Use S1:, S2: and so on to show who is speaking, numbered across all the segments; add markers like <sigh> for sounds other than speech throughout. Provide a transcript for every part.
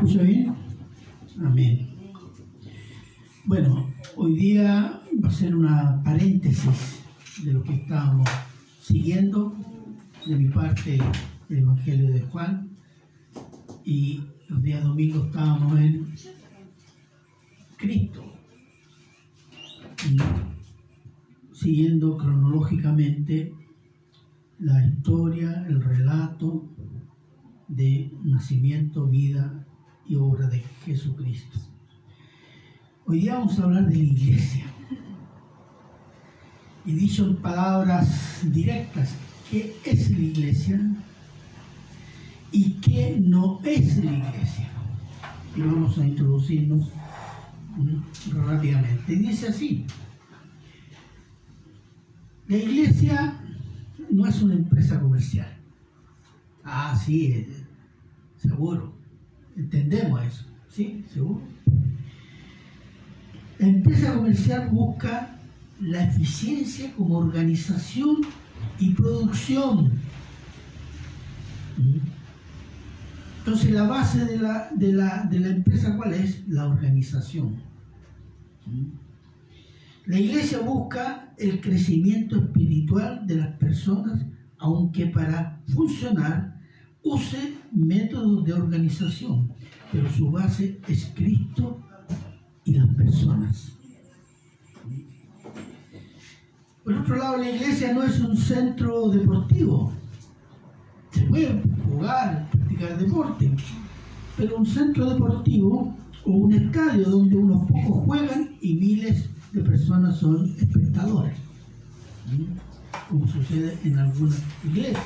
S1: escucha bien? Amén. Bueno, hoy día va a ser una paréntesis de lo que estábamos siguiendo de mi parte el Evangelio de Juan y los días domingos estábamos en Cristo siguiendo cronológicamente la historia, el relato de nacimiento, vida y obra de Jesucristo. Hoy día vamos a hablar de la iglesia. Y dicho en palabras directas, ¿qué es la iglesia? ¿Y qué no es la iglesia? Y vamos a introducirnos rápidamente. Dice así, la iglesia no es una empresa comercial. Ah, sí, eh, seguro. Entendemos eso. ¿Sí? Seguro. La empresa comercial busca la eficiencia como organización y producción. Entonces la base de la, de la, de la empresa, ¿cuál es? La organización. La iglesia busca el crecimiento espiritual de las personas, aunque para funcionar use métodos de organización, pero su base es Cristo y las personas. Por otro lado, la iglesia no es un centro deportivo. Se puede jugar, practicar deporte, pero un centro deportivo o un estadio donde unos pocos juegan y miles de personas son espectadores, como sucede en algunas iglesias.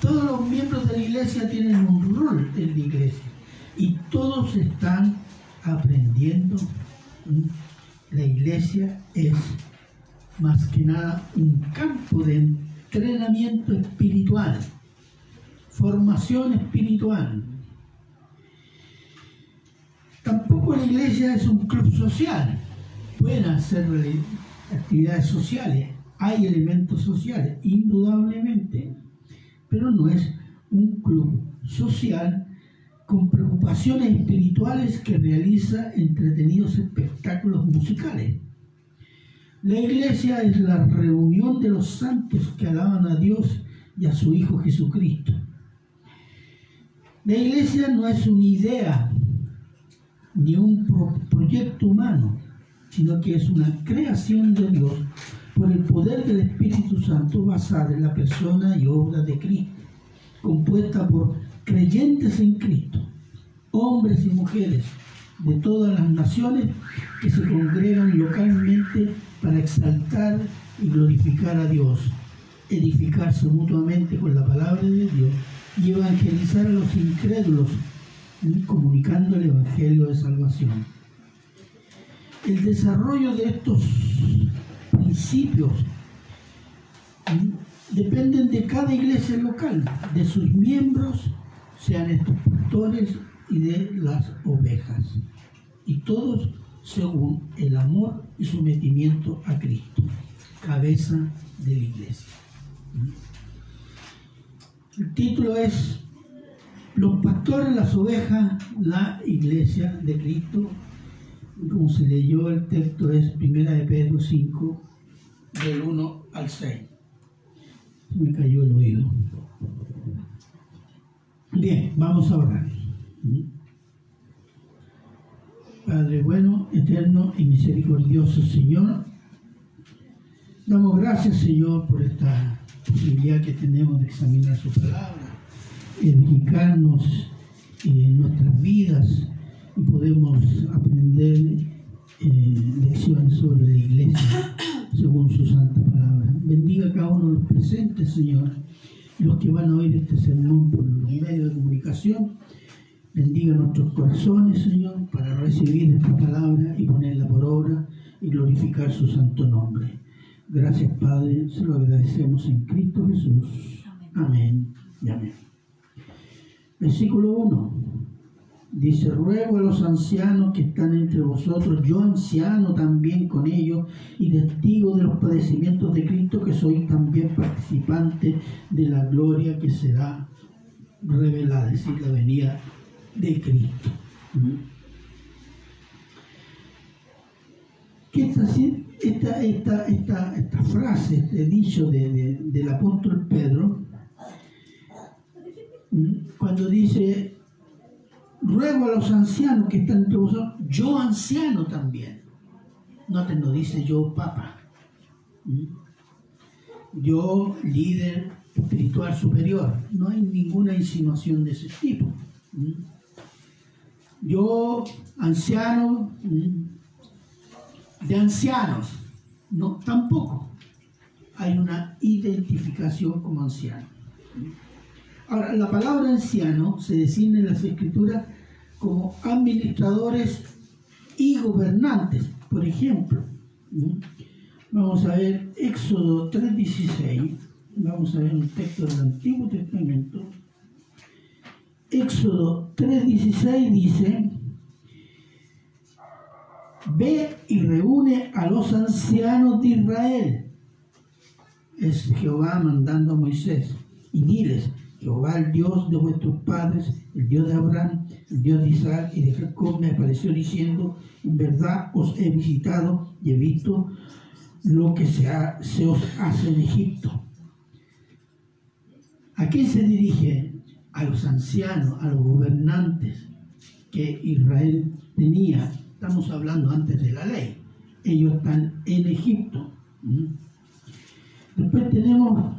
S1: Todos los miembros de la iglesia tienen un rol en la iglesia y todos están aprendiendo. La iglesia es más que nada un campo de entrenamiento espiritual, formación espiritual. Tampoco la iglesia es un club social. Pueden hacer actividades sociales, hay elementos sociales, indudablemente, pero no es un club social con preocupaciones espirituales que realiza entretenidos espectáculos musicales. La iglesia es la reunión de los santos que alaban a Dios y a su Hijo Jesucristo. La iglesia no es una idea ni un proyecto humano, sino que es una creación de Dios por el poder del Espíritu Santo basada en la persona y obra de Cristo, compuesta por creyentes en Cristo, hombres y mujeres de todas las naciones que se congregan localmente para exaltar y glorificar a Dios, edificarse mutuamente con la palabra de Dios y evangelizar a los incrédulos, comunicando el Evangelio de Salvación. El desarrollo de estos principios dependen de cada iglesia local, de sus miembros, sean estos pastores y de las ovejas. Y todos según el amor y sometimiento a Cristo, cabeza de la iglesia. El título es Los pastores, las ovejas, la iglesia de Cristo. Como se leyó el texto es Primera de Pedro 5, del 1 al 6. Me cayó el oído. Bien, vamos a orar. Padre bueno, eterno y misericordioso Señor, damos gracias Señor por esta posibilidad que tenemos de examinar su palabra, edificarnos en nuestras vidas y podemos aprender eh, lecciones sobre la iglesia según su santa palabra. Bendiga a cada uno de los presentes, Señor los que van a oír este sermón por los medios de comunicación. Bendiga nuestros corazones, Señor, para recibir esta palabra y ponerla por obra y glorificar su santo nombre. Gracias, Padre, se lo agradecemos en Cristo Jesús. Amén y amén. Versículo 1. Dice, ruego a los ancianos que están entre vosotros, yo anciano también con ellos y testigo de los padecimientos de Cristo, que soy también participante de la gloria que será revelada, es decir, la venida de Cristo. ¿Qué está haciendo? Esta, esta, esta, esta, frase, este dicho del apóstol Pedro, cuando dice, ruego a los ancianos que están entre yo anciano también. No te lo dice yo papa. Yo líder espiritual superior. No hay ninguna insinuación de ese tipo. Yo anciano de ancianos. No, tampoco. Hay una identificación como anciano. Ahora, la palabra anciano se designa en las escrituras como administradores y gobernantes. Por ejemplo, vamos a ver Éxodo 3.16, vamos a ver un texto del Antiguo Testamento. Éxodo 3.16 dice, ve y reúne a los ancianos de Israel. Es Jehová mandando a Moisés. Y diles, Jehová, el Dios de vuestros padres, el Dios de Abraham, el Dios de Isaac y de Jacob, me apareció diciendo, en verdad os he visitado y he visto lo que se, os hace en Egipto. ¿A quién se dirige? A los ancianos, a los gobernantes que Israel tenía. Estamos hablando antes de la ley. Ellos están en Egipto. Después tenemos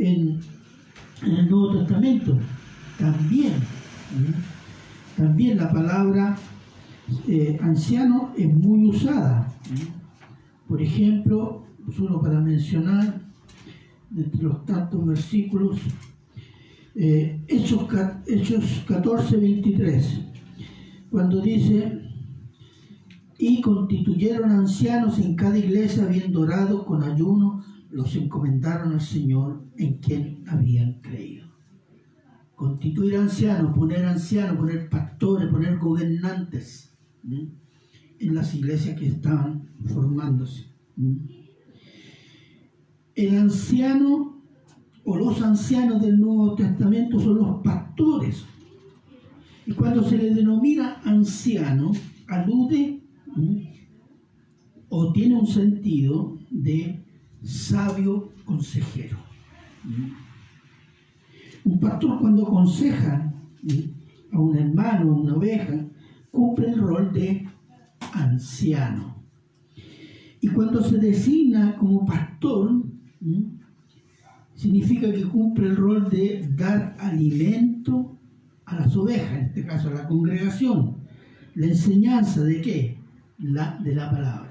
S1: en en el Nuevo Testamento. También, también la palabra eh, anciano es muy usada. Por ejemplo, solo para mencionar, entre los tantos versículos, eh, Hechos, Hechos 14, 23, cuando dice, y constituyeron ancianos en cada iglesia, habiendo orado con ayuno los encomendaron al Señor en quien habían creído. Constituir ancianos, poner ancianos, poner pastores, poner gobernantes en las iglesias que estaban formándose. El anciano o los ancianos del Nuevo Testamento son los pastores. Y cuando se le denomina anciano, alude o tiene un sentido de sabio consejero. Un pastor cuando aconseja a un hermano, a una oveja, cumple el rol de anciano. Y cuando se designa como pastor, significa que cumple el rol de dar alimento a las ovejas, en este caso a la congregación. La enseñanza de qué? De la palabra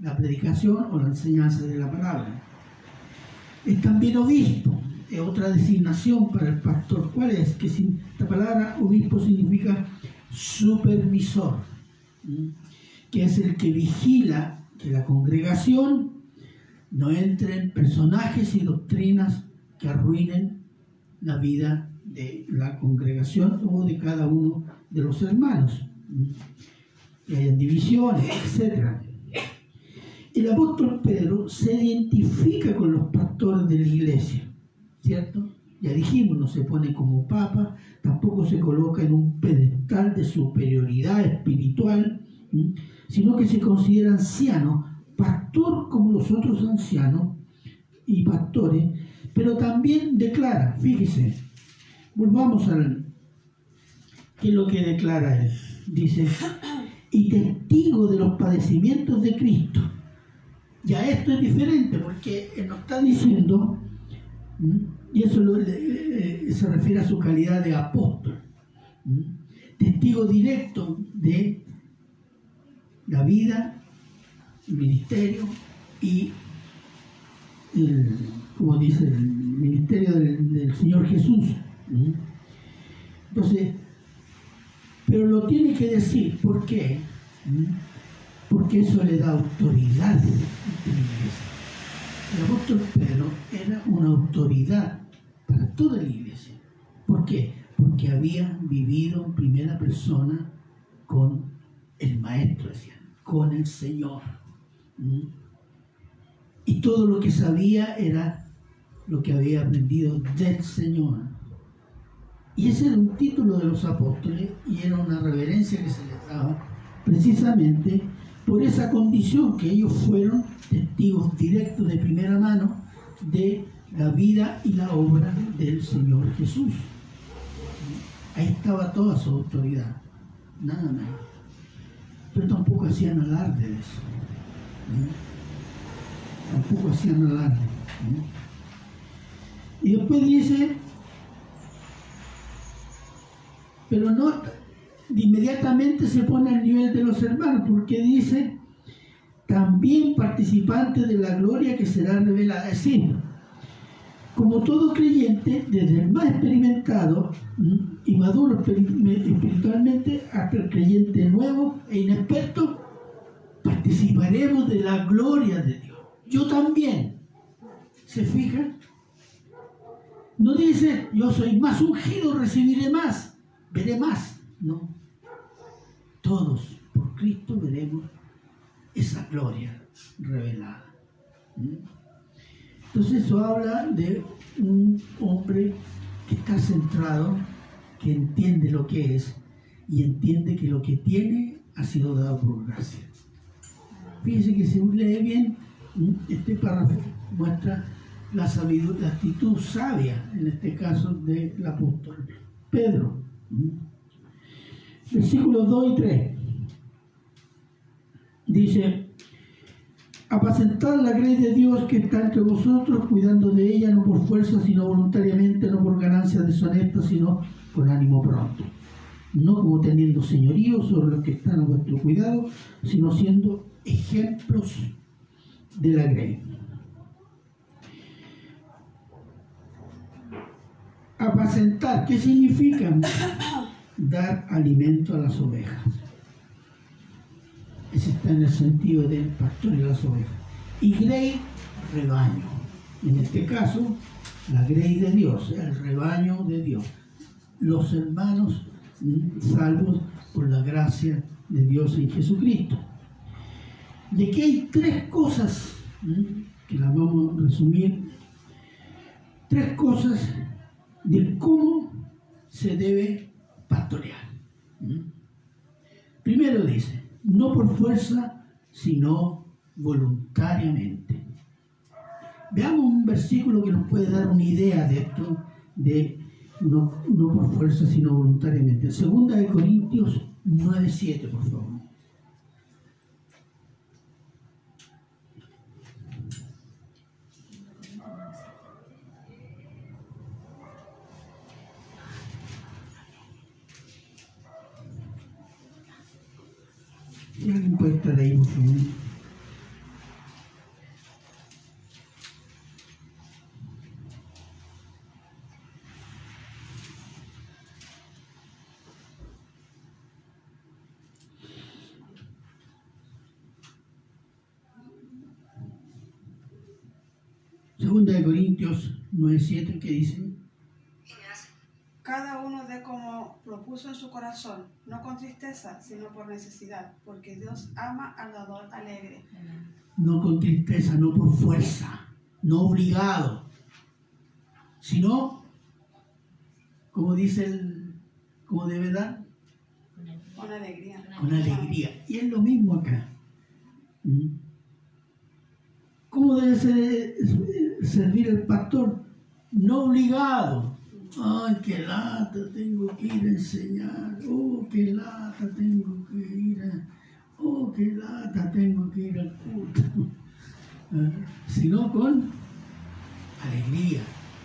S1: la predicación o la enseñanza de la palabra. Es también obispo, es otra designación para el pastor. ¿Cuál es? Que la palabra obispo significa supervisor, que es el que vigila que la congregación no entren personajes y doctrinas que arruinen la vida de la congregación o de cada uno de los hermanos, que hayan divisiones, etc el apóstol Pedro se identifica con los pastores de la iglesia, ¿cierto? Ya dijimos, no se pone como papa, tampoco se coloca en un pedestal de superioridad espiritual, sino que se considera anciano, pastor como los otros ancianos y pastores, pero también declara, fíjese, volvamos al, ¿qué es lo que declara él? Dice, y testigo de los padecimientos de Cristo ya esto es diferente porque él nos está diciendo, y eso eh, se refiere a su calidad de apóstol, testigo directo de la vida, el ministerio y, como dice, el ministerio del, Señor Jesús. Entonces, pero lo tiene que decir, ¿por qué? Porque eso le da autoridad El apóstol Pedro era una autoridad para toda la iglesia. ¿Por qué? Porque había vivido en primera persona con el Maestro, decían, con el Señor. ¿Mm? Y todo lo que sabía era lo que había aprendido del Señor. Y ese era un título de los apóstoles y era una reverencia que se les daba precisamente por esa condición que ellos fueron testigos directos de primera mano de la vida y la obra del Señor Jesús. Ahí estaba toda su autoridad, nada más. Pero tampoco hacían alarde de eso. Tampoco hacían alarde. Y después dice, pero no inmediatamente se pone al nivel de los hermanos, porque dice, también participante de la gloria que será revelada. Es decir, como todo creyente, desde el más experimentado y maduro espiritualmente hasta el creyente nuevo e inexperto, participaremos de la gloria de Dios. Yo también. ¿Se fijan? No dice, yo soy más ungido, recibiré más, veré más. No. Todos por Cristo veremos esa gloria revelada. Entonces eso habla de un hombre que está centrado, que entiende lo que es y entiende que lo que tiene ha sido dado por gracia. Fíjense que si lee bien, este párrafo muestra la sabiduría, la actitud sabia, en este caso del apóstol Pedro. Versículos 2 y 3. Dice, apacentar la grey de Dios que está entre vosotros, cuidando de ella no por fuerza, sino voluntariamente, no por ganancia deshonesta, sino con ánimo pronto. No como teniendo señorío sobre los que están a vuestro cuidado, sino siendo ejemplos de la grey. Apacentar, ¿qué significa? <coughs> Dar alimento a las ovejas. Ese está en el sentido del pastor y las ovejas. Y grey, rebaño. En este caso, la grey de Dios, el rebaño de Dios. Los hermanos mm, salvos por la gracia de Dios en Jesucristo. De que hay tres cosas, mm, que las vamos a resumir, tres cosas de cómo se debe pastorear. ¿Mm? Primero dice, no por fuerza, sino voluntariamente. Veamos un versículo que nos puede dar una idea de esto, de no, por fuerza, sino voluntariamente. Segunda de Corintios 9.7, por favor. Favor. Segunda de Corintios 9.7 que dice
S2: cada uno de como propuso en su corazón, no con tristeza, sino por necesidad, porque Dios ama al dador alegre.
S1: No con tristeza, no por fuerza, no obligado, sino, como dice el, como debe dar,
S2: con alegría.
S1: Con alegría. Y es lo mismo acá. ¿Mm? ¿Cómo debe ser, servir el pastor? No obligado, Ay, qué lata, tengo que ir a enseñar. Oh, qué lata, tengo que ir a... Oh, qué lata, tengo que ir al culto. Sino con alegría.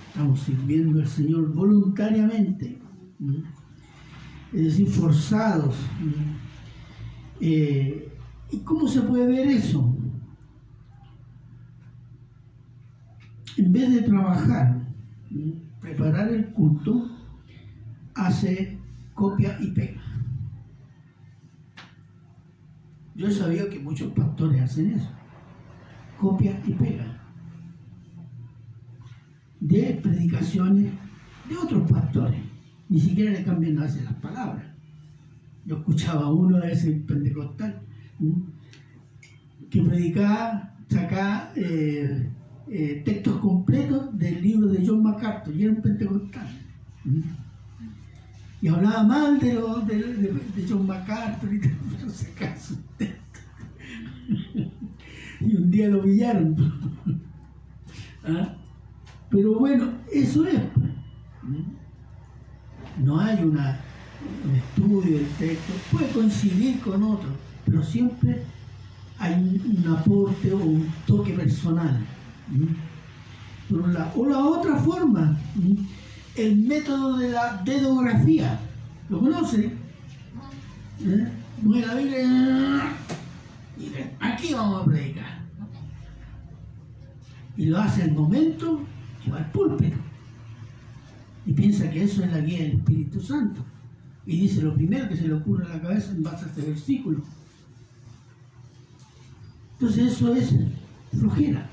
S1: Estamos sirviendo al Señor voluntariamente. Es decir, forzados. Eh, ¿Y cómo se puede ver eso? En vez de trabajar, preparar el culto, hace copia y pega. Yo sabido que muchos pastores hacen eso, copia y pega, de predicaciones de otros pastores, ni siquiera le cambian las palabras. Yo escuchaba a uno de ese pentecostal que predicaba, sacaba eh, eh, textos completos del libro de John MacArthur y era un pentecostal. Y hablaba mal de, de, John MacArthur y todo, no sé acaso. y un día lo pillaron. <laughs> ¿Ah? Pero bueno, eso es. Pues. No hay un estudio del texto, puede coincidir con otro, pero siempre hay un, aporte o un toque personal. O la otra forma, el método de la dedografía. ¿Lo conoce? ¿Eh? la Biblia y aquí vamos a predicar. Y lo hace al momento y va al púlpito. Y piensa que eso es la guía del Espíritu Santo. Y dice lo primero que se le ocurre a la cabeza en base a este versículo. Entonces eso es flojera.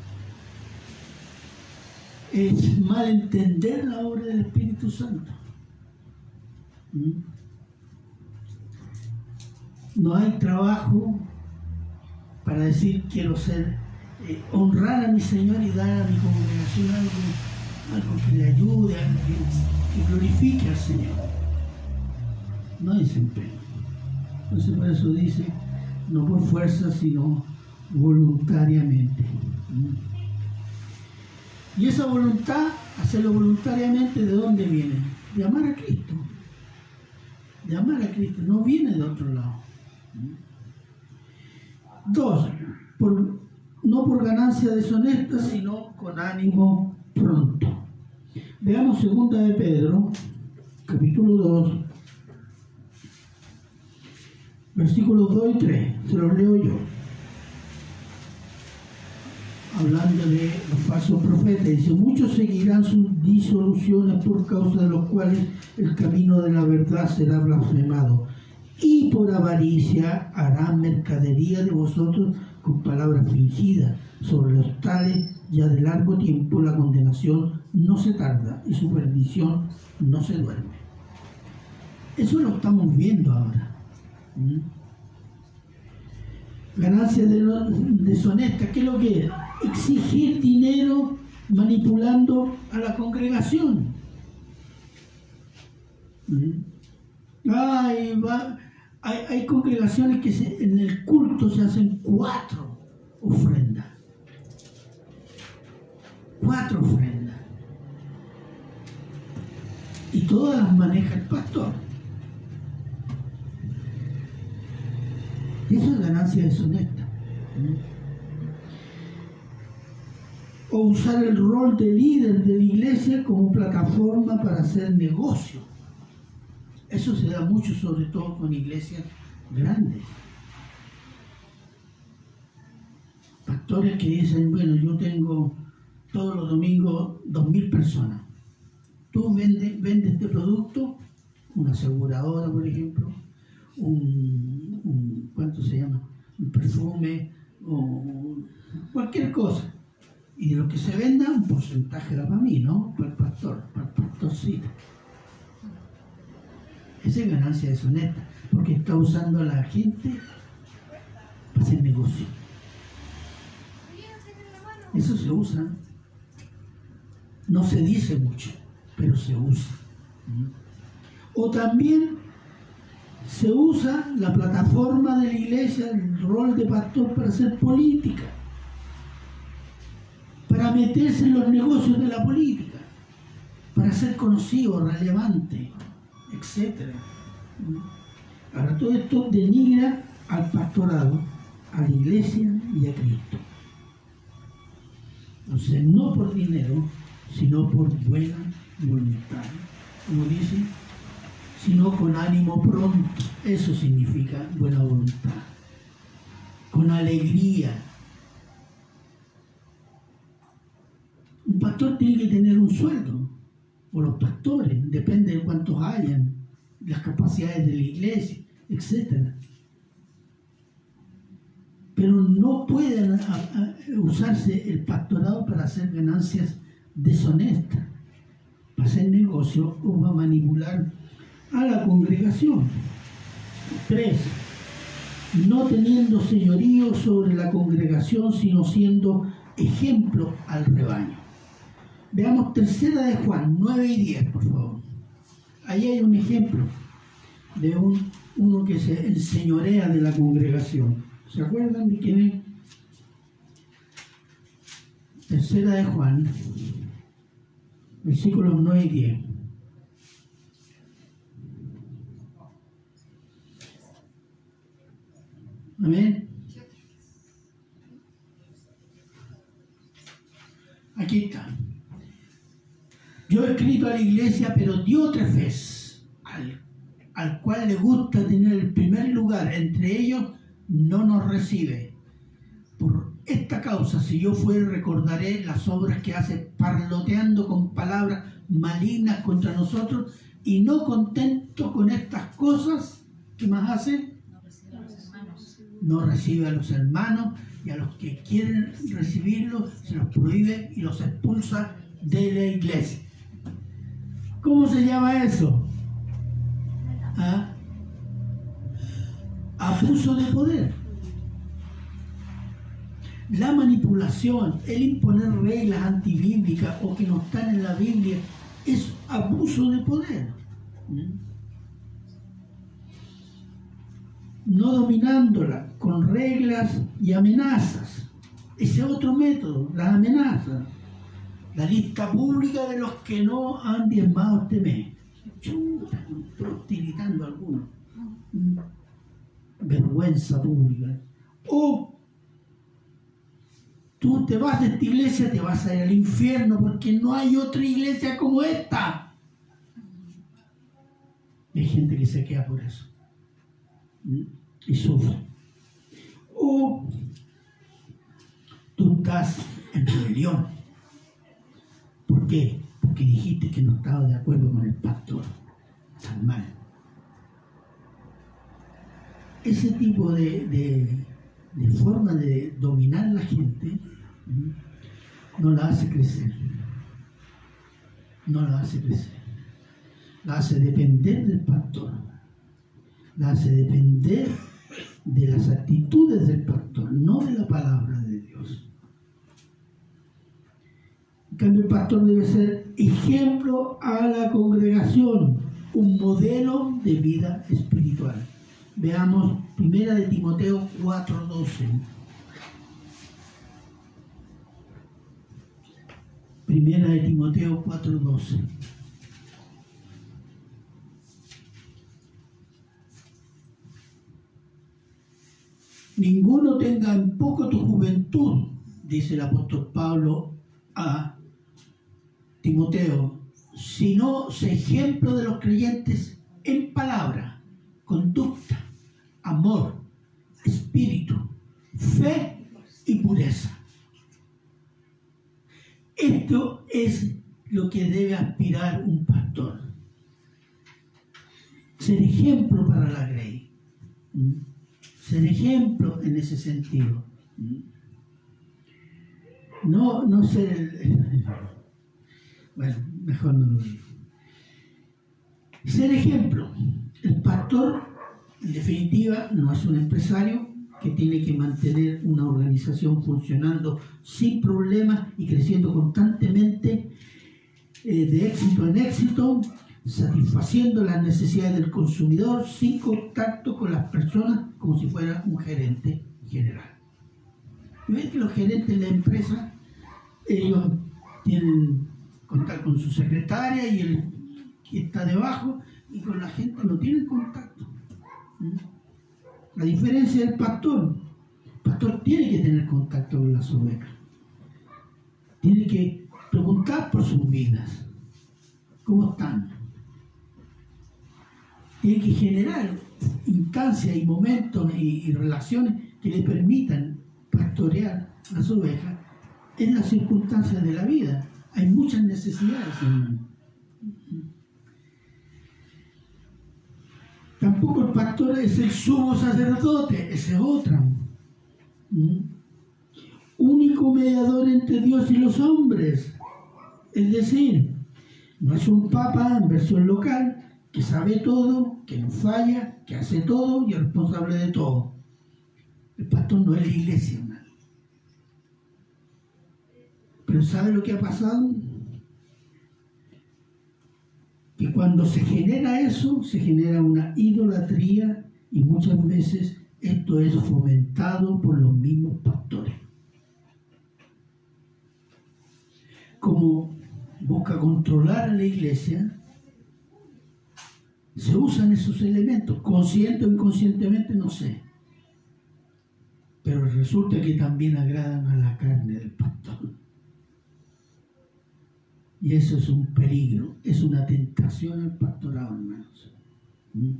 S1: Es malentender la obra del Espíritu Santo. ¿Mm? No hay trabajo para decir quiero ser, eh, honrar a mi Señor y dar a mi congregación algo, algo que le ayude, algo que, que glorifique al Señor. No hay desempeño. Entonces por eso dice, no por fuerza, sino voluntariamente. Y esa voluntad, hacerlo voluntariamente, ¿de dónde viene? De amar a Cristo. De amar a Cristo, no viene de otro lado. Dos, no por ganancia deshonesta, sino con ánimo pronto. Veamos segunda de Pedro, capítulo 2, versículos 2 y 3. Se los leo yo hablando de los falsos profetas, dice, muchos seguirán sus disoluciones por causa de los cuales el camino de la verdad será blasfemado. Y por avaricia harán mercadería de vosotros con palabras fingidas. Sobre los tales ya de largo tiempo la condenación no se tarda y su perdición no se duerme. Eso lo estamos viendo ahora. ¿Mm? Ganancia deshonesta, ¿qué es lo que es? exigir dinero manipulando a la congregación. ¿Mm? hay, hay, congregaciones que en el culto se hacen cuatro ofrendas. Cuatro ofrendas. Y todas las maneja el pastor. Eso es ganancia deshonesta. O usar el rol de líder de la iglesia como plataforma para hacer negocio. Eso se da mucho, sobre todo con iglesias grandes. Pastores que dicen, bueno, yo tengo todos los domingos dos mil personas. Tú vendes, vende este producto, una aseguradora, por ejemplo, un, un ¿cuánto se llama? Un perfume o cualquier cosa y de lo que se venda, un porcentaje da para mí, ¿no? Para el pastor, para el pastorcito. Esa es ganancia deshonesta, porque está usando a la gente para hacer negocio. Eso se usa. No se dice mucho, pero se usa. O también se usa la plataforma de la iglesia, el rol de pastor para hacer política para meterse en los negocios de la política, para ser conocido, relevante, etc. Ahora todo esto denigra al pastorado, a la iglesia y a Cristo. Entonces, no por dinero, sino por buena voluntad. Como dice, sino con ánimo pronto. Eso significa buena voluntad. Con alegría, Un pastor tiene que tener un sueldo, o los pastores, depende de cuántos hayan, las capacidades de la iglesia, etc. Pero no puede usarse el pastorado para hacer ganancias deshonestas, para hacer negocio o para manipular a la congregación. Tres, no teniendo señorío sobre la congregación, sino siendo ejemplo al rebaño. Veamos tercera de Juan, 9 y 10, por favor. Ahí hay un ejemplo de un, uno que se enseñorea de la congregación. ¿Se acuerdan de quién es? Tercera de Juan, versículos 9 y 10. Amén. Aquí está. Yo he escrito a la iglesia, pero Diótrefes, al, al cual le gusta tener el primer lugar entre ellos, no nos recibe. Por esta causa, si yo fuere, recordaré las obras que hace parloteando con palabras malignas contra nosotros y no contento con estas cosas, ¿qué más hace? No recibe a los hermanos y a los que quieren recibirlo se los prohíbe y los expulsa de la iglesia. ¿Cómo se llama eso? ¿Ah? Abuso de poder. La manipulación, el imponer reglas antibíblicas o que no están en la Biblia, es abuso de poder. ¿Mm? No dominándola con reglas y amenazas. Ese otro método, las amenazas. La lista pública de los que no han diezmado este mes. Chuta, tiritando algunos. ¿Mm? Vergüenza pública. O tú te vas de esta iglesia, te vas a ir al infierno porque no hay otra iglesia como esta. hay gente que se queda por eso y sufre. O tú estás en rebelión. ¿Por qué? Porque dijiste que no estaba de acuerdo con el pastor. Tan mal. Ese tipo de de forma de dominar la gente, no la hace crecer. No la hace crecer. La hace depender del pastor. La hace depender de las actitudes del pastor, no de la palabra de Dios. En cambio, el pastor debe ser ejemplo a la congregación, un modelo de vida espiritual. Veamos Primera de Timoteo 4:12. Primera de Timoteo 4:12. Ninguno tenga en poco tu juventud, dice el apóstol Pablo a Timoteo, sino sé ejemplo de los creyentes en palabra, conducta, amor, espíritu, fe y pureza. Esto es lo que debe aspirar un pastor. Ser ejemplo para la grey. Ser ejemplo en ese sentido. No, no ser el... <laughs> Bueno, mejor no lo digo. Ser ejemplo. El pastor en definitiva, no es un empresario que tiene que mantener una organización funcionando sin problemas y creciendo constantemente eh, de éxito en éxito, satisfaciendo las necesidades del consumidor sin contacto con las personas como si fuera un gerente general. ¿Ven que los gerentes de la empresa, ellos tienen contacto con su secretaria y el que está debajo y con la gente no tienen contacto? La diferencia del pastor. El pastor tiene que tener contacto con las ovejas. Tiene que preguntar por sus vidas. ¿Cómo están? Tiene que generar instancias y momentos y, relaciones que le permitan pastorear las ovejas en las circunstancias de la vida. Hay muchas necesidades, hermano. Tampoco el pastor es el sumo sacerdote, ese es otra. ¿Mm? Único mediador entre Dios y los hombres. Es decir, no es un papa en versión local que sabe todo, que no falla, que hace todo y es responsable de todo. El pastor no es la iglesia. Pero ¿sabe lo que ha pasado? que cuando se genera eso, se genera una idolatría y muchas veces esto es fomentado por los mismos pastores. Como busca controlar a la iglesia, se usan esos elementos, consciente o inconscientemente, no sé. Pero resulta que también agradan a la carne del pastor. Y eso es un peligro, es una tentación al pastorado, hermanos. ¿Mm?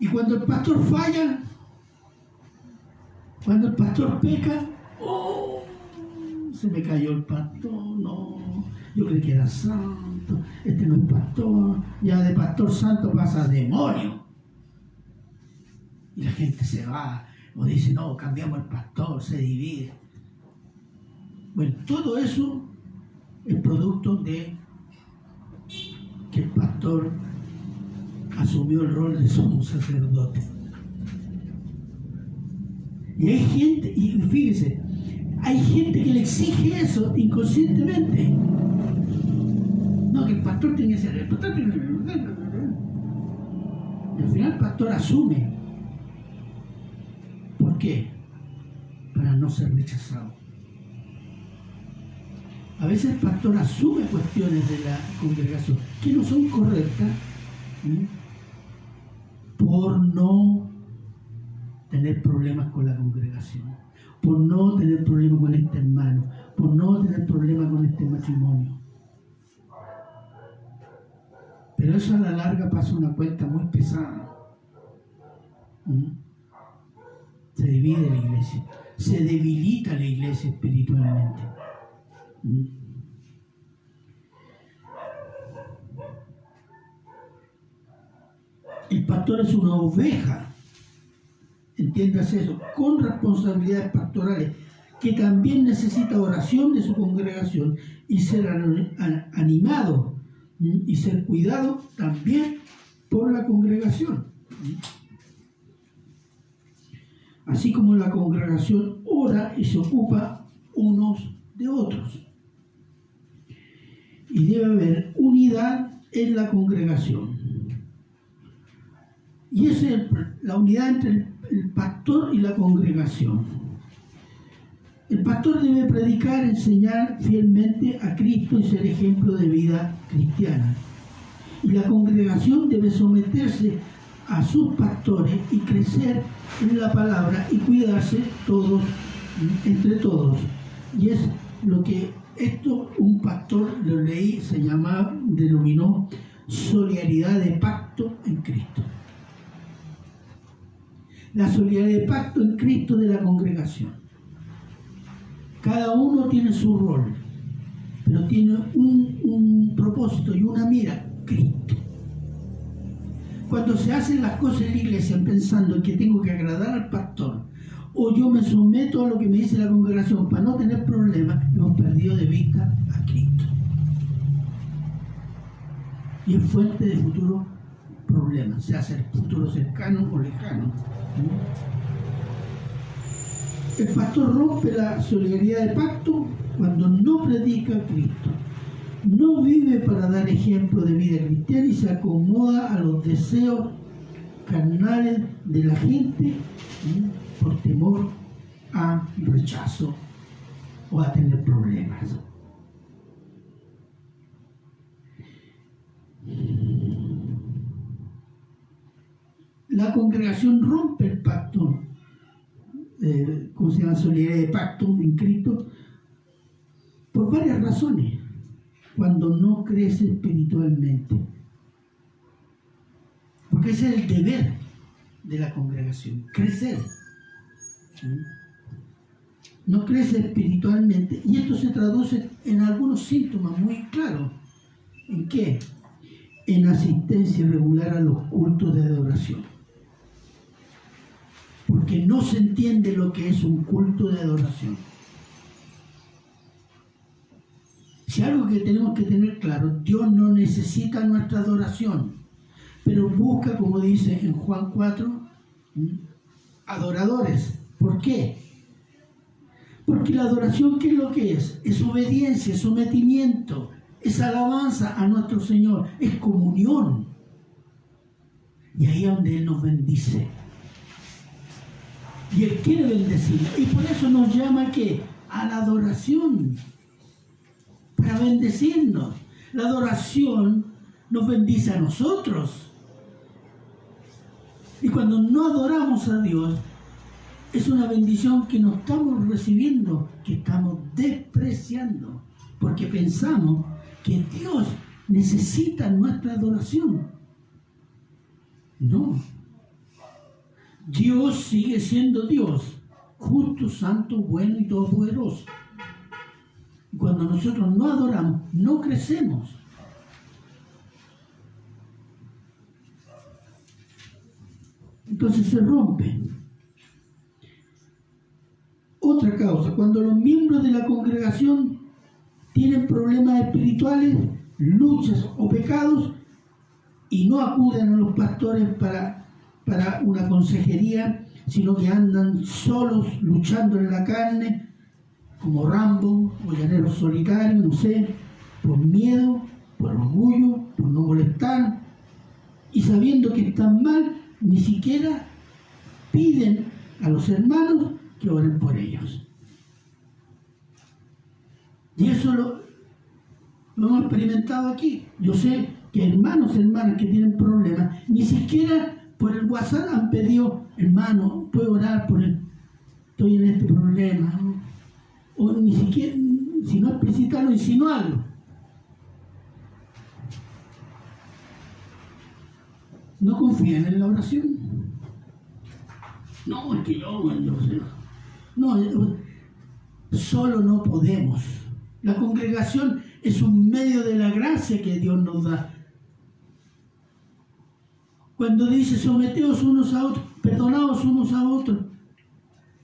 S1: Y cuando el pastor falla, cuando el pastor peca, ¡oh! Se me cayó el pastor, no, yo creí que era santo, este no es pastor, ya de pastor santo pasa a demonio. Y la gente se va, o dice, no, cambiamos el pastor, se divide. Bueno, todo eso es producto de que el pastor asumió el rol de sumo sacerdote. Y hay gente, y fíjese, hay gente que le exige eso inconscientemente. Que el pastor tiene que ser, el pastor tiene que al final el pastor asume. ¿Por qué? Para no ser rechazado. A veces el pastor asume cuestiones de la congregación que no son correctas por no tener problemas con la congregación, por no tener problemas con este hermano, por no tener problemas con este matrimonio. Pero eso a la larga pasa una cuenta muy pesada. Se divide la iglesia, se debilita la iglesia espiritualmente. El pastor es una oveja, entiéndase eso, con responsabilidades pastorales, que también necesita oración de su congregación y ser animado y ser cuidado también por la congregación. Así como la congregación ora y se ocupa unos de otros. Y debe haber unidad en la congregación. Y esa es la unidad entre el, pastor y la congregación. El pastor debe predicar, enseñar fielmente a Cristo y ser ejemplo de vida cristiana. Y la congregación debe someterse a sus pastores y crecer en la palabra y cuidarse todos, entre todos. Y es lo que esto un pastor, lo leí, se llamaba, denominó solidaridad de pacto en Cristo la solidaridad de pacto en Cristo de la congregación. Cada uno tiene su rol, pero tiene un, propósito y una mira, Cristo. Cuando se hacen las cosas en la iglesia pensando que tengo que agradar al pastor, o yo me someto a lo que me dice la congregación para no tener problemas, hemos perdido de vista a Cristo. Y es fuente de futuro problemas, sea el futuro cercano o lejano. El pastor rompe la solidaridad de pacto cuando no predica a Cristo. No vive para dar ejemplo de vida cristiana y se acomoda a los deseos carnales de la gente por temor a rechazo o a tener problemas. la congregación rompe el pacto, eh, ¿cómo se llama? Solidaridad de pacto en Cristo, por varias razones, cuando no crece espiritualmente. Porque ese es el deber de la congregación, crecer. No crece espiritualmente. Y esto se traduce en algunos síntomas muy claros. ¿En qué? En asistencia regular a los cultos de adoración porque no se entiende lo que es un culto de adoración. Si algo que tenemos que tener claro, Dios no necesita nuestra adoración, pero busca, como dice en Juan 4, adoradores. ¿Por qué? Porque la adoración, ¿qué es lo que es? Es obediencia, es sometimiento. es alabanza a nuestro Señor, es comunión. Y ahí es donde Él nos bendice. Y Él quiere bendecirnos. Y por eso nos llama que a la adoración, para bendecirnos. La adoración nos bendice a nosotros. Y cuando no adoramos a Dios, es una bendición que no estamos recibiendo, que estamos despreciando, porque pensamos que Dios necesita nuestra adoración. No. Dios sigue siendo Dios, justo, santo, bueno y todopoderoso. Cuando nosotros no adoramos, no crecemos. Entonces se rompe. Otra causa, cuando los miembros de la congregación tienen problemas espirituales, luchas o pecados y no acuden a los pastores para, para una consejería, sino que andan solos luchando en la carne, como Rambo o llaneros solitarios, no sé, por miedo, por orgullo, por no molestar, y sabiendo que están mal, ni siquiera piden a los hermanos que oren por ellos. Y eso lo, lo hemos experimentado aquí. Yo sé que hermanos, hermanas que tienen problemas, ni siquiera por el WhatsApp han pedido, hermano, puedo orar por el, estoy en este problema. O ni siquiera, si no explicitarlo, insinuarlo. No confían en la oración. No, es que yo, yo. No, solo no podemos. La congregación es un medio de la gracia que Dios nos da. Cuando dice someteos unos a otros, perdonaos unos a otros,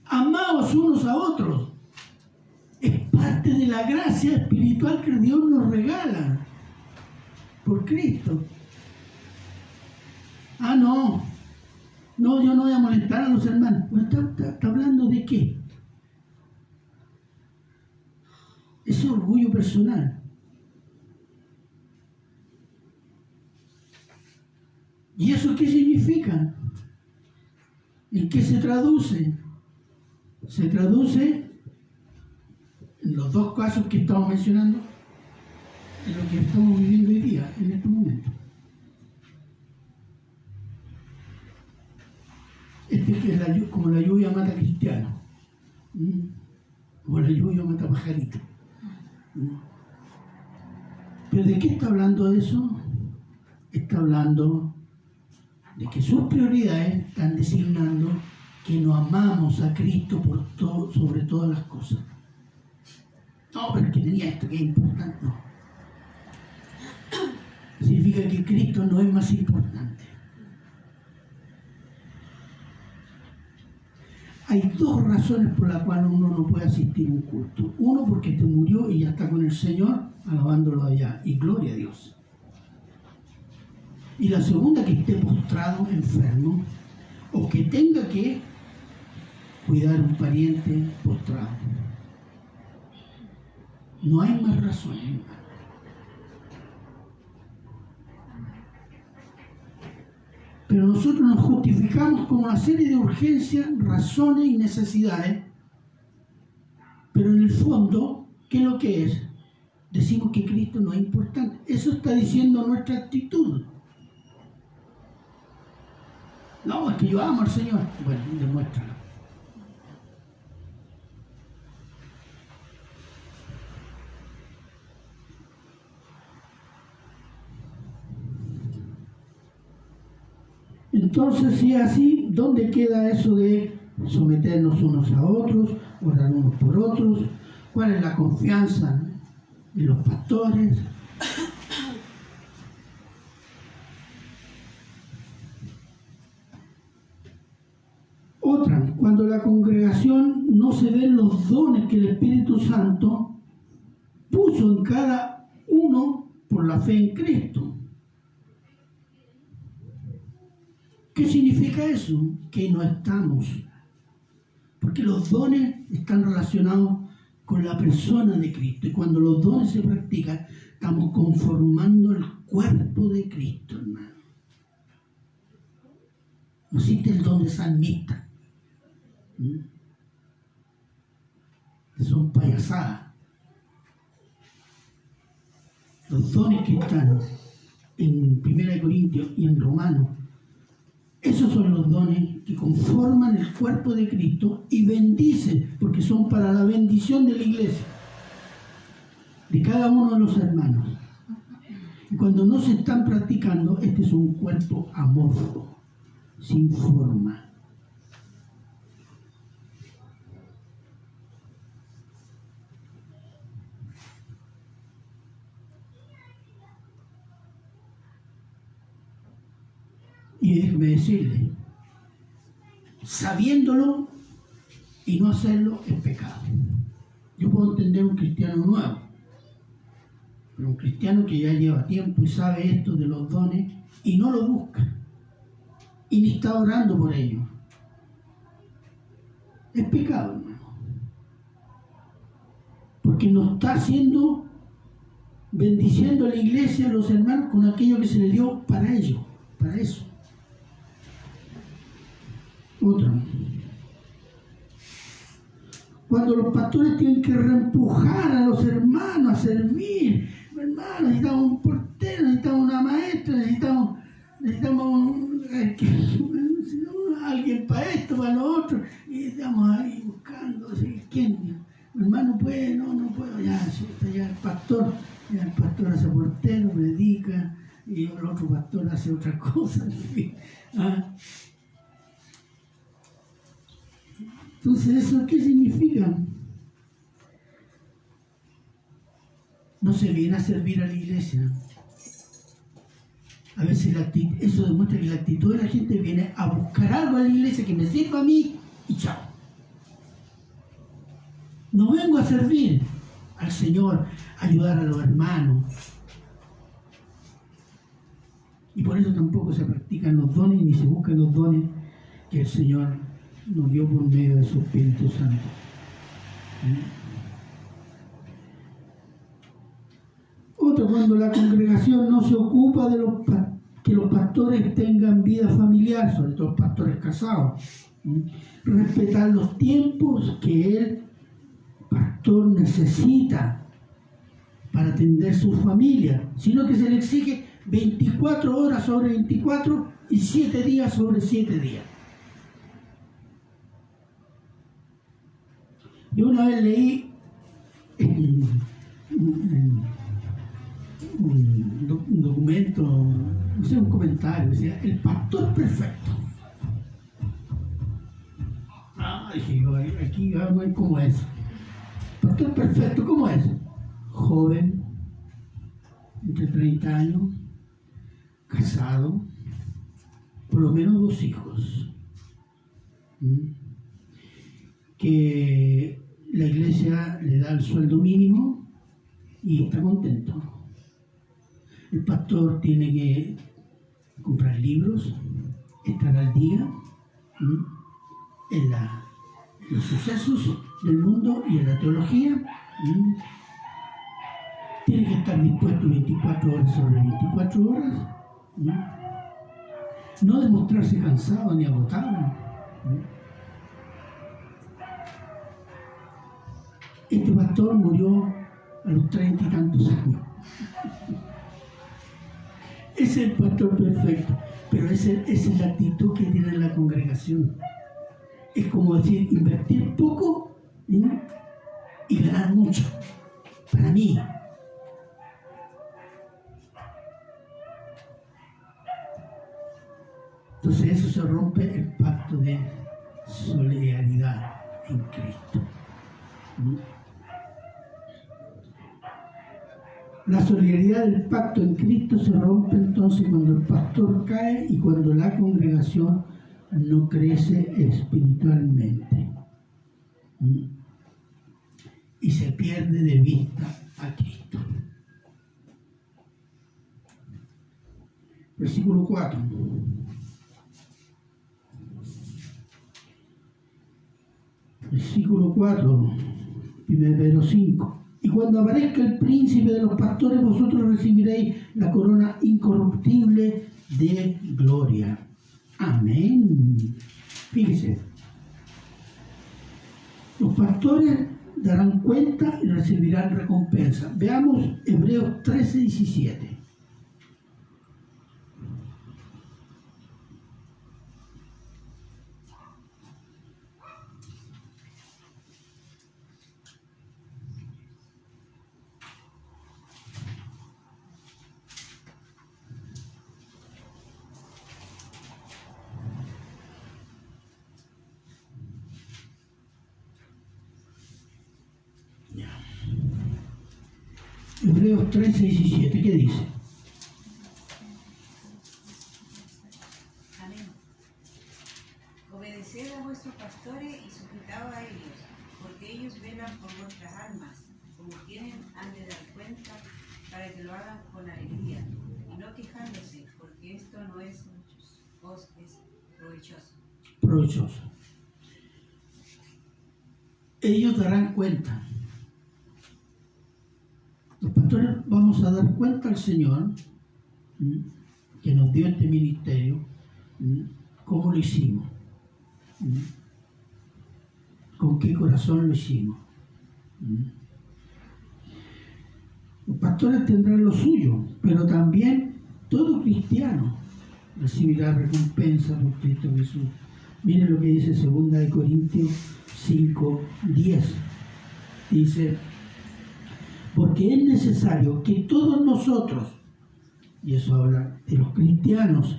S1: amaos unos a otros, es parte de la gracia espiritual que Dios nos regala por Cristo. Ah, no, no, yo no voy a molestar a los hermanos. ¿Está, hablando de qué? Es orgullo personal. ¿Y eso qué significa? ¿En qué se traduce? Se traduce en los dos casos que estamos mencionando, en lo que estamos viviendo hoy día, en este momento. Este que es como la lluvia mata cristiano, como la lluvia mata pajarito. ¿Pero de qué está hablando eso? Está hablando de que sus prioridades están designando que no amamos a Cristo por todo, sobre todas las cosas. No, pero que tenía esto que es importante. No. Significa que Cristo no es más importante. Hay dos razones por las cuales uno no puede asistir a un culto. Uno, porque te murió y ya está con el Señor, alabándolo allá. Y gloria a Dios. Y la segunda, que esté postrado, enfermo, o que tenga que cuidar un pariente postrado. No hay más razones. Pero nosotros nos justificamos con una serie de urgencias, razones y necesidades. Pero en el fondo, ¿qué es lo que es? Decimos que Cristo no es importante. Eso está diciendo nuestra actitud. No, es que yo amo al Señor. Bueno, demuéstralo. Entonces, si es así, ¿dónde queda eso de someternos unos a otros, orar unos por otros? ¿Cuál es la confianza en los pastores? Otra, cuando la congregación no se ven los dones que el Espíritu Santo puso en cada uno por la fe en Cristo. ¿Qué significa eso? Que no estamos. Porque los dones están relacionados con la persona de Cristo. Y cuando los dones se practican, Estamos conformando el cuerpo de Cristo, hermano. No existe el don de salmista. Son payasadas. Los dones que están en 1 Corintios y en Romanos, esos son los dones que conforman el cuerpo de Cristo y bendicen, porque son para la bendición de la iglesia, de cada uno de los hermanos. Y cuando no se están practicando, este es un cuerpo amorfo sin forma. Y déjeme decirle, sabiéndolo y no hacerlo es pecado. Yo puedo entender un cristiano nuevo, pero un cristiano que ya lleva tiempo y sabe esto de los dones y no lo busca y ni está orando por ello. Es pecado, hermano. Porque no está haciendo, bendiciendo a la iglesia, a los hermanos, con aquello que se le dio para ellos, para eso. Otra. Cuando los pastores tienen que reempujar a los hermanos a servir, hermanos, necesitamos un portero, necesitamos una maestra, necesitamos, necesitamos <laughs> alguien para esto, para lo otro, y estamos ahí buscando, ¿quién? Mi hermano puede, no, no puedo, ya, ya el pastor, ya el pastor hace portero, predica, y el otro pastor hace otra cosa, <laughs> ¿ah? Entonces, ¿eso qué significa? No se viene a servir a la iglesia, a veces eso demuestra que la actitud de la gente viene a buscar algo a la iglesia que me sirva a mí y chao. No vengo a servir al Señor, ayudar a los hermanos. Y por eso tampoco se practican los dones ni se buscan los dones que el Señor nos dio por medio de su Espíritu Santo. Otro, cuando la congregación no se ocupa de que los pastores tengan vida familiar, sobre todo los pastores casados. Respetar los tiempos que el pastor necesita para atender su familia, sino que se le exige 24 horas sobre 24 y 7 días sobre 7 días. Yo una vez leí un, documento, no sé, un comentario, decía, el pastor perfecto. Ah, dije yo, aquí vamos a ver cómo es. Pastor perfecto, ¿cómo es? Joven, entre 30 años, casado, por lo menos dos hijos. Que la iglesia le da el sueldo mínimo y está contento. El pastor tiene que comprar libros, estar al día en, los sucesos del mundo y en la teología. Tiene que estar dispuesto 24 horas sobre 24 horas. No demostrarse cansado ni agotado. Este pastor murió a los treinta y tantos años. Es el pastor perfecto, pero esa, es la actitud que tiene la congregación. Es como decir, invertir poco y ganar mucho. Para mí. Entonces eso se rompe el pacto de solidaridad en Cristo. La solidaridad del pacto en Cristo se rompe entonces cuando el pastor cae y cuando la congregación no crece espiritualmente. ¿Mm? Y se pierde de vista a Cristo. Versículo 4. Versículo 4, primero 5. Y cuando aparezca el príncipe de los pastores, vosotros recibiréis la corona incorruptible de gloria. Amén. Fíjese. Los pastores darán cuenta y recibirán recompensa. Veamos Hebreos 13, 17. Hebreos 13, 17, ¿qué dice?
S3: Amén. Obedeced a vuestros pastores y sujetaos a ellos, porque ellos velan por vuestras almas, como tienen han de dar cuenta, para que lo hagan con alegría, y no quejándose, porque esto no es os es provechoso.
S1: Provechoso. Ellos darán cuenta vamos a dar cuenta al Señor que nos dio este ministerio, cómo lo hicimos, con qué corazón lo hicimos. Los pastores tendrán lo suyo, pero también todo cristiano recibirá recompensa por Cristo Jesús. Miren lo que dice 2 Corintios 5, 10. Dice, porque es necesario que todos nosotros, y eso habla de los cristianos,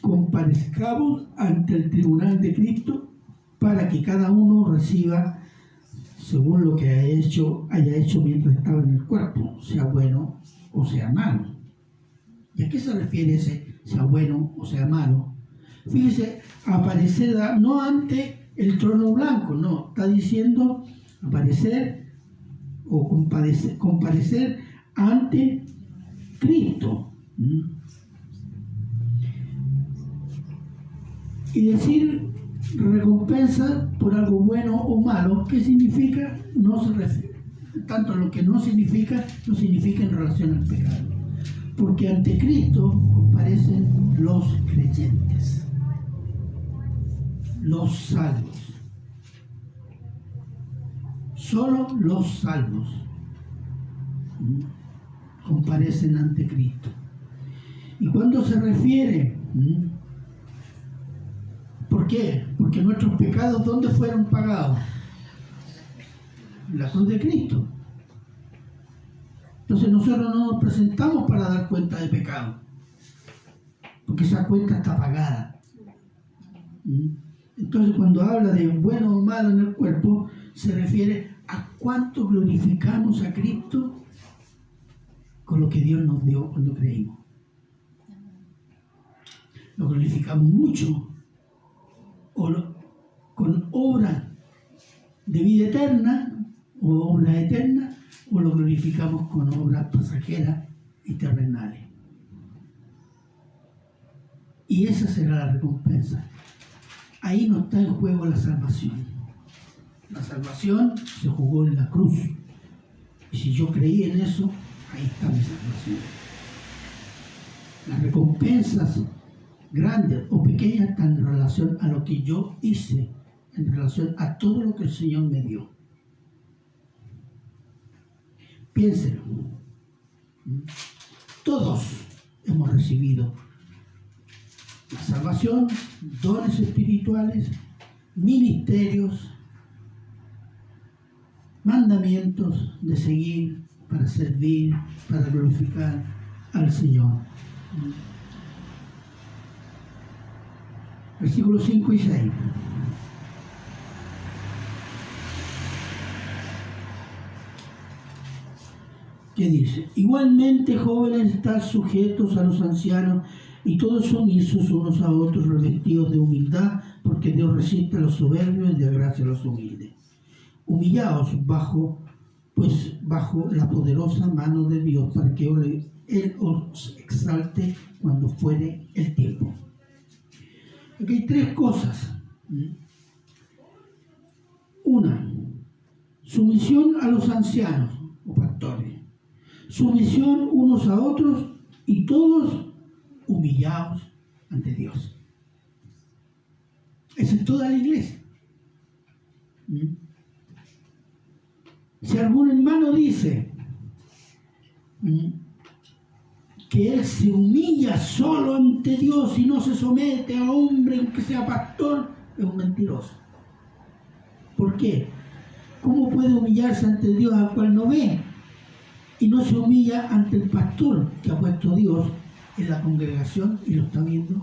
S1: comparezcamos ante el tribunal de Cristo para que cada uno reciba según lo que haya hecho, haya hecho mientras estaba en el cuerpo, sea bueno o sea malo. ¿Y a qué se refiere ese sea bueno o sea malo? Fíjese, aparecer no ante el trono blanco, no, está diciendo aparecer o comparecer, ante Cristo. Y decir recompensa por algo bueno o malo, ¿qué significa? No se refiere. Tanto lo que no significa, no significa en relación al pecado. Porque ante Cristo comparecen los creyentes, los salvos. Solo los salvos comparecen ante Cristo. Y cuando se refiere, ¿por qué? Porque nuestros pecados, ¿dónde fueron pagados? La cruz de Cristo. Entonces nosotros no nos presentamos para dar cuenta de pecado, porque esa cuenta está pagada. Entonces cuando habla de bueno o malo en el cuerpo, se refiere ¿A cuánto glorificamos a Cristo con lo que Dios nos dio cuando creímos? Lo glorificamos mucho con obra de vida eterna o obra eterna o lo glorificamos con obras pasajeras y terrenales. Y esa será la recompensa. Ahí no está en juego la salvación. La salvación se jugó en la cruz. Y si yo creí en eso, ahí está mi salvación. Las recompensas grandes o pequeñas están en relación a lo que yo hice, en relación a todo lo que el Señor me dio. Piénselo. Todos hemos recibido la salvación, dones espirituales, ministerios, mandamientos de seguir para servir, para glorificar al Señor. Versículos 5 y 6. ¿Qué dice? Igualmente, jóvenes, están sujetos a los ancianos y todos son sumisos unos a otros, revestidos de humildad, porque Dios resiste a los soberbios y de gracia a los humildes humillaos bajo, pues bajo la poderosa mano de Dios para que Él os exalte cuando fuere el tiempo. Aquí hay tres cosas. Una, sumisión a los ancianos. sumisión unos a otros y todos humillados ante Dios. Esa es toda la iglesia. ¿Mm? Si algún hermano dice ¿Mm? que él se humilla solo ante Dios y no se somete a hombre aunque sea pastor, es un mentiroso. ¿Por qué? ¿Cómo puede humillarse ante Dios al cual no ve? Y no se humilla ante el pastor que ha puesto Dios en la congregación y lo está viendo.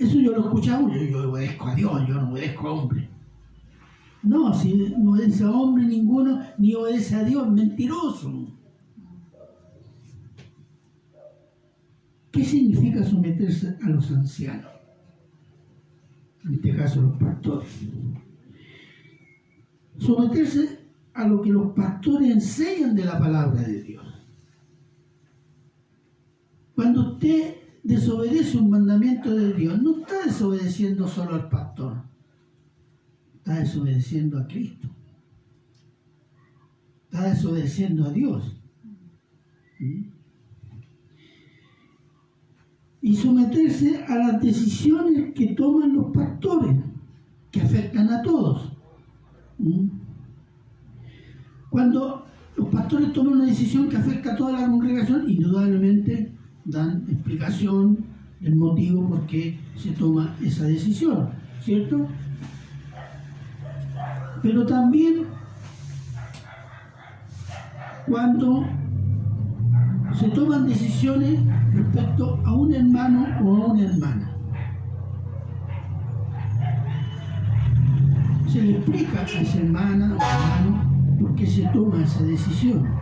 S1: Eso yo lo he escuchado, yo, yo obedezco a Dios, yo no obedezco a hombre. No, si no obedece a hombre ninguno, ni obedece a Dios, mentiroso. ¿Qué significa someterse a los ancianos? En este caso, los pastores. Someterse a lo que los pastores enseñan de la palabra de Dios. Cuando usted desobedece un mandamiento de Dios, no está desobedeciendo solo al pastor, está desobedeciendo a Cristo, está desobedeciendo a Dios. ¿Mm? Y someterse a las decisiones que toman los pastores, que afectan a todos. ¿Mm? Cuando los pastores toman una decisión que afecta a toda la congregación, indudablemente dan explicación del motivo por qué se toma esa decisión, ¿cierto? Pero también cuando se toman decisiones respecto a un hermano o a una hermana. Se le explica a esa hermana o hermano por qué se toma esa decisión.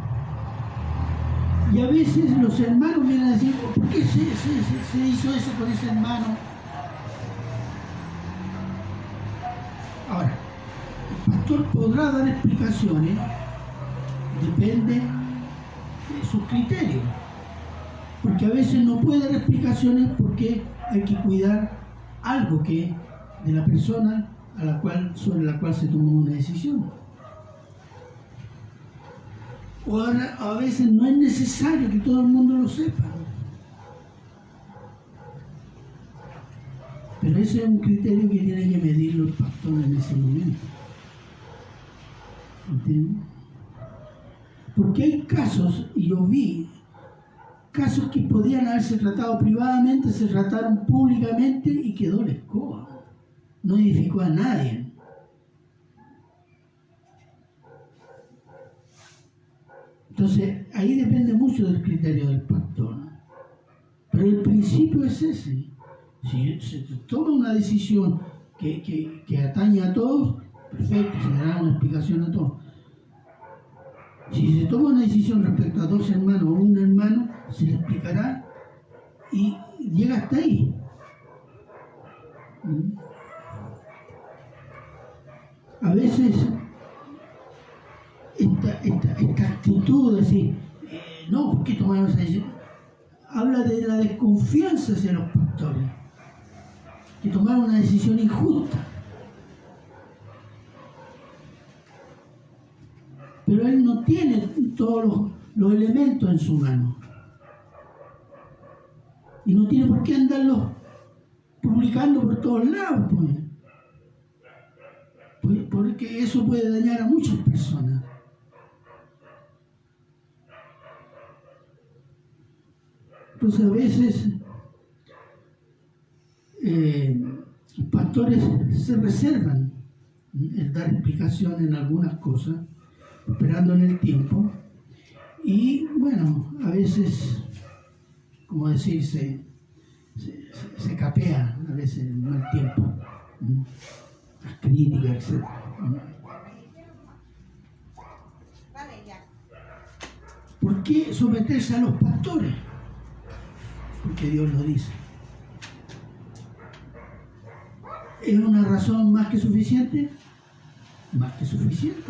S1: Y a veces los hermanos vienen a decir, ¿por qué se, hizo eso con ese hermano? Ahora, el pastor podrá dar explicaciones, depende de sus criterios, porque a veces no puede dar explicaciones porque hay que cuidar algo que de la persona a la cual, sobre la cual se tomó una decisión o a veces no es necesario que todo el mundo lo sepa. Pero ese es un criterio que tiene que medirlo el pastor en ese momento. ¿Entiendes? Porque hay casos, y yo vi, casos que podían haberse tratado privadamente, se trataron públicamente y quedó la escoba. No edificó a nadie. Entonces, ahí depende mucho del criterio del pastor. Pero el principio es ese. Si se toma una decisión que, que, atañe a todos, perfecto, se le da una explicación a todos. Si se toma una decisión respecto a dos hermanos o un hermano, se le explicará y llega hasta ahí. ¿Mm? A veces esta, actitud de decir, eh, no, ¿por qué tomamos esa decisión? Habla de la desconfianza hacia los pastores, que tomaron una decisión injusta. Pero él no tiene todos los, elementos en su mano. Y no tiene por qué andarlos publicando por todos lados, pues. porque eso puede dañar a muchas personas. Entonces a veces eh, los pastores se reservan el dar explicación en algunas cosas, esperando en el tiempo, y bueno, a veces, como decirse, se, capea a veces el mal tiempo, las críticas, etc. ¿Por qué someterse a los pastores? Porque Dios lo dice. ¿Es una razón más que suficiente? Más que suficiente.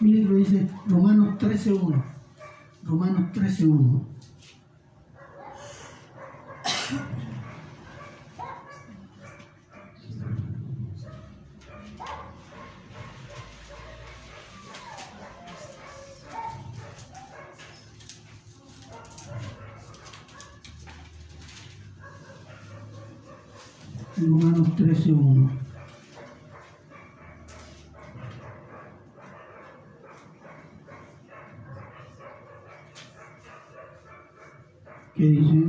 S1: Miren lo dice Romanos 13.1. Romanos 13.1. Romanos 13.1. ¿Qué dice?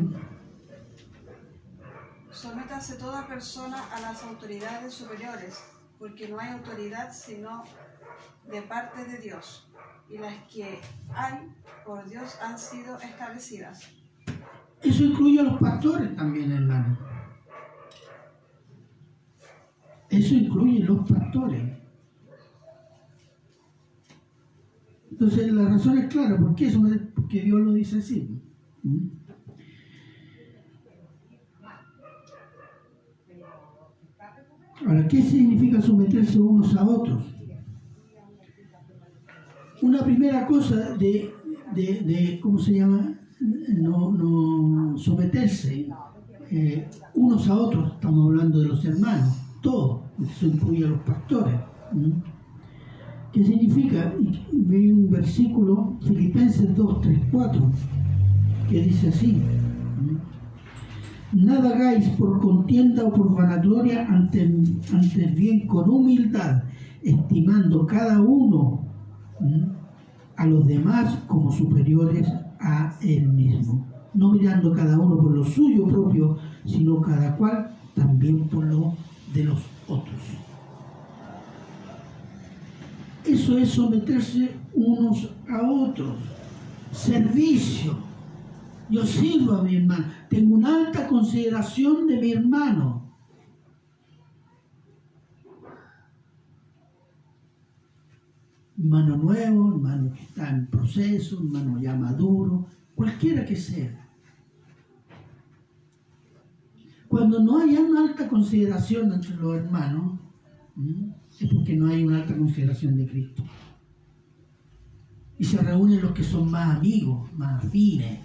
S2: Sométase toda persona a las autoridades superiores, porque no hay autoridad sino de parte de Dios, y las que hay por Dios han sido establecidas.
S1: Eso incluye a los pastores también, hermano. Eso incluye los pastores. Entonces la razón es clara, ¿por qué eso? Porque Dios lo dice así. ¿Mm? Ahora, ¿qué significa someterse unos a otros? Una primera cosa de, de, ¿cómo se llama? No, no someterse eh, unos a otros, estamos hablando de los hermanos, todo, eso incluye a los pastores. ¿Qué significa? Ve un versículo, Filipenses 2, 3, 4, que dice así. Nada hagáis por contienda o por vanagloria, ante, ante bien con humildad, estimando cada uno a los demás como superiores a él mismo. No mirando cada uno por lo suyo propio, sino cada cual también por lo de los otros. Eso es someterse unos a otros. Servicio. Yo sirvo a mi hermano. Tengo una alta consideración de mi hermano. Hermano nuevo, hermano que está en proceso, hermano ya maduro, cualquiera que sea. Cuando no hay una alta consideración entre los hermanos, es porque no hay una alta consideración de Cristo. Y se reúnen los que son más amigos, más afines.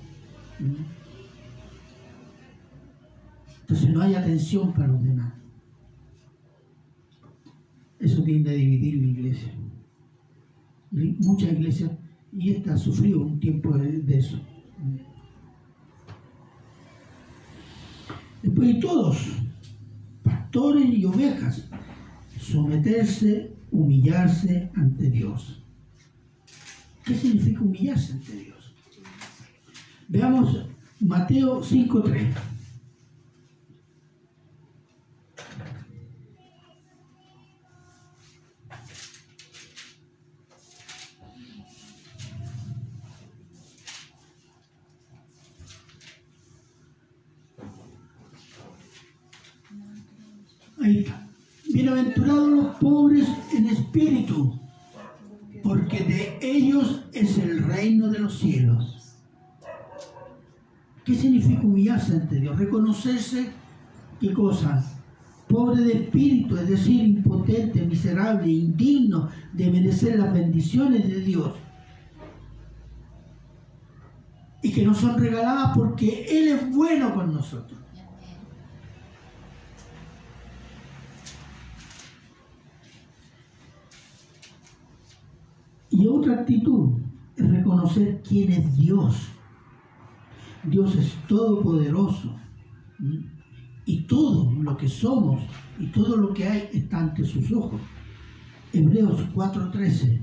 S1: Entonces no hay atención para los demás. Eso tiende a dividir la iglesia. Muchas iglesias, y esta ha sufrido un tiempo de eso. Después de todos, pastores y ovejas, someterse, humillarse ante Dios. ¿Qué significa humillarse ante Dios? Veamos Mateo 5.3. espíritu, porque de ellos es el reino de los cielos. ¿Qué significa humillarse ante Dios? Reconocerse, ¿qué cosa? Pobre de espíritu, es decir, impotente, miserable, indigno de merecer las bendiciones de Dios. Y que nos son regaladas porque Él es bueno con nosotros. Y otra actitud es reconocer quién es Dios. Dios es todopoderoso. Y todo lo que somos y todo lo que hay está ante sus ojos. Hebreos 4:13.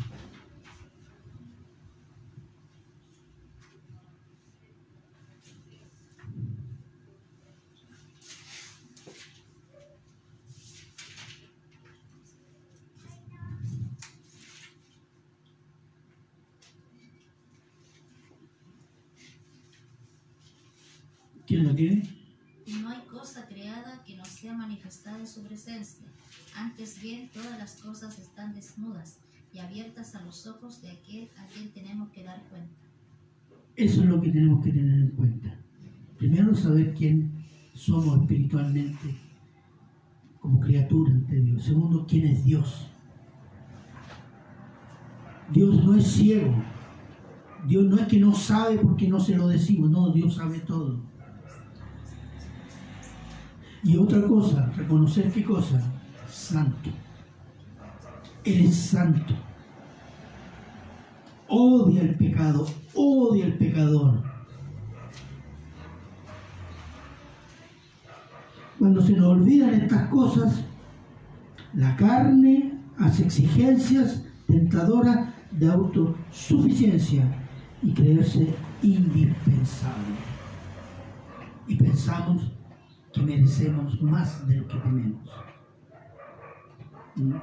S1: ¿Quién lo tiene?
S4: Y no hay cosa creada que no sea manifestada en su presencia. Antes bien, todas las cosas están desnudas y abiertas a los ojos de aquel a quien tenemos que dar cuenta.
S1: Eso es lo que tenemos que tener en cuenta. Primero, saber quién somos espiritualmente como criatura ante Dios. Segundo, quién es Dios. Dios no es ciego. Dios no es que no sabe porque no se lo decimos. No, Dios sabe todo. Y otra cosa, reconocer qué cosa? Santo. Él es santo. Odia el pecado, odia el pecador. Cuando se nos olvidan estas cosas, la carne hace exigencias tentadoras de autosuficiencia y creerse indispensable. Y pensamos merecemos más de lo que tenemos. ¿Mm?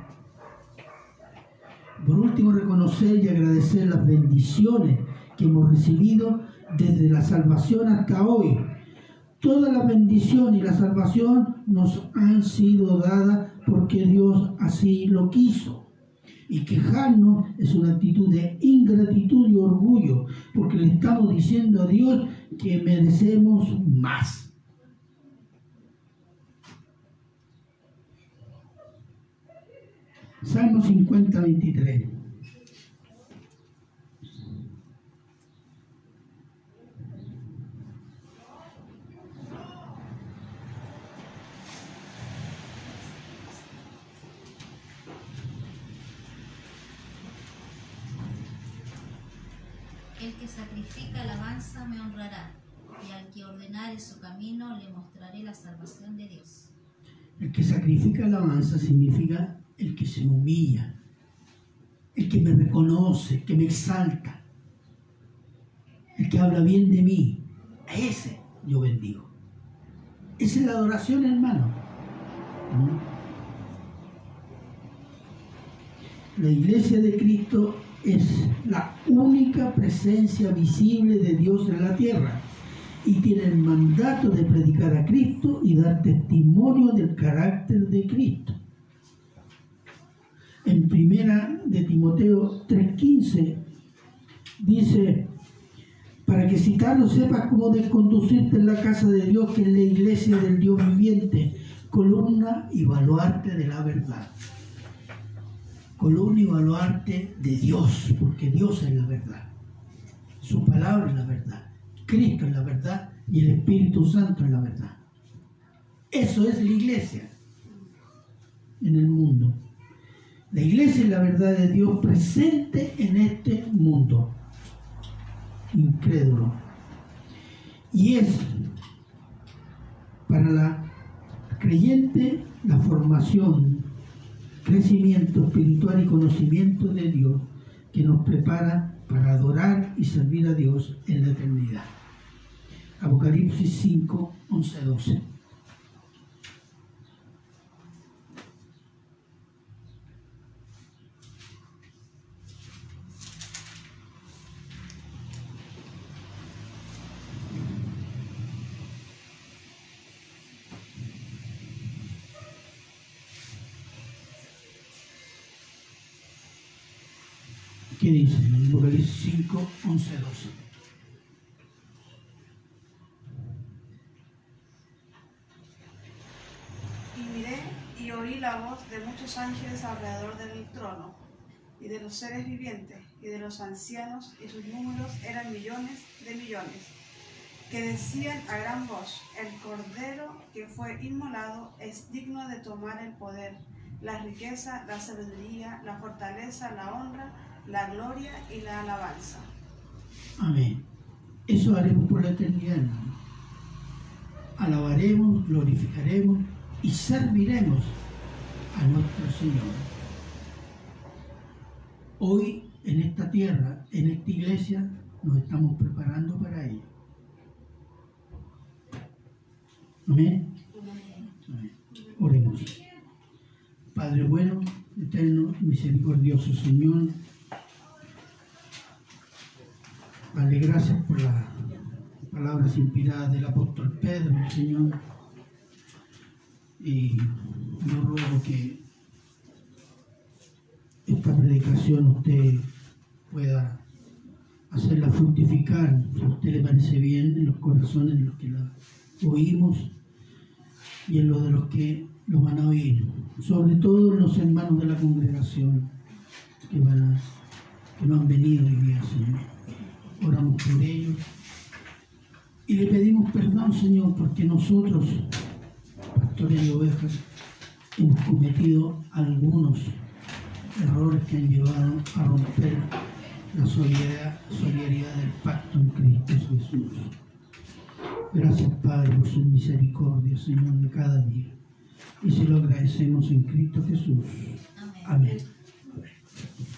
S1: Por último, reconocer y agradecer las bendiciones que hemos recibido desde la salvación hasta hoy. Toda la bendición y la salvación nos han sido dadas porque Dios así lo quiso. Y quejarnos es una actitud de ingratitud y orgullo, porque le estamos diciendo a Dios que merecemos más. Salmo 50, 23.
S4: El que sacrifica alabanza me honrará, y al que ordenare su camino le mostraré la salvación de Dios.
S1: El que sacrifica alabanza significa el que se humilla, el que me reconoce, el que me exalta, el que habla bien de mí. A ese yo bendigo. Esa es la adoración, hermano. La iglesia de Cristo es la única presencia visible de Dios en la tierra y tiene el mandato de predicar a Cristo y dar testimonio del carácter de Cristo. En primera de Timoteo 3:15 dice, para que si Carlos sepas cómo desconducirte en la casa de Dios, que es la iglesia del Dios viviente, columna y baluarte de la verdad. Columna y baluarte de Dios, porque Dios es la verdad. Su palabra es la verdad. Cristo es la verdad y el Espíritu Santo es la verdad. Eso es la iglesia en el mundo. La iglesia es la verdad de Dios presente en este mundo incrédulo. Y es para la creyente la formación, crecimiento espiritual y conocimiento de Dios que nos prepara para adorar y servir a Dios en la eternidad. Apocalipsis 5, 11, 12. ¿Qué dice? En Apocalipsis 5, 11, 12.
S2: Y miré y oí la voz de muchos ángeles alrededor del trono, y de los seres vivientes, y de los ancianos, y sus números eran millones de millones, que decían a gran voz, el Cordero que fue inmolado es digno de tomar el poder, la riqueza, la sabiduría, la fortaleza, la honra, la gloria y la alabanza.
S1: Amén. Eso haremos por la eternidad, hermano. Alabaremos, glorificaremos y serviremos a nuestro Señor. Hoy en esta tierra, en esta iglesia, nos estamos preparando para ello. Amén. Oremos. Padre bueno, eterno, misericordioso Señor, Dale gracias por las palabras inspiradas del apóstol Pedro, Señor. Y yo ruego que esta predicación usted pueda hacerla fructificar, si a usted le parece bien, en los corazones de los que la oímos y en los de los que lo van a oír. Sobre todo los hermanos de la congregación que, van que no han venido hoy día, Señor oramos por ellos y le pedimos perdón, Señor, porque nosotros, pastores de ovejas, hemos cometido algunos errores que han llevado a romper la solidaridad, solidaridad del pacto en Cristo Jesús. Gracias, Padre, por su misericordia, Señor, de cada día. Y se lo agradecemos en Cristo Jesús.
S4: Amén.
S1: Amén.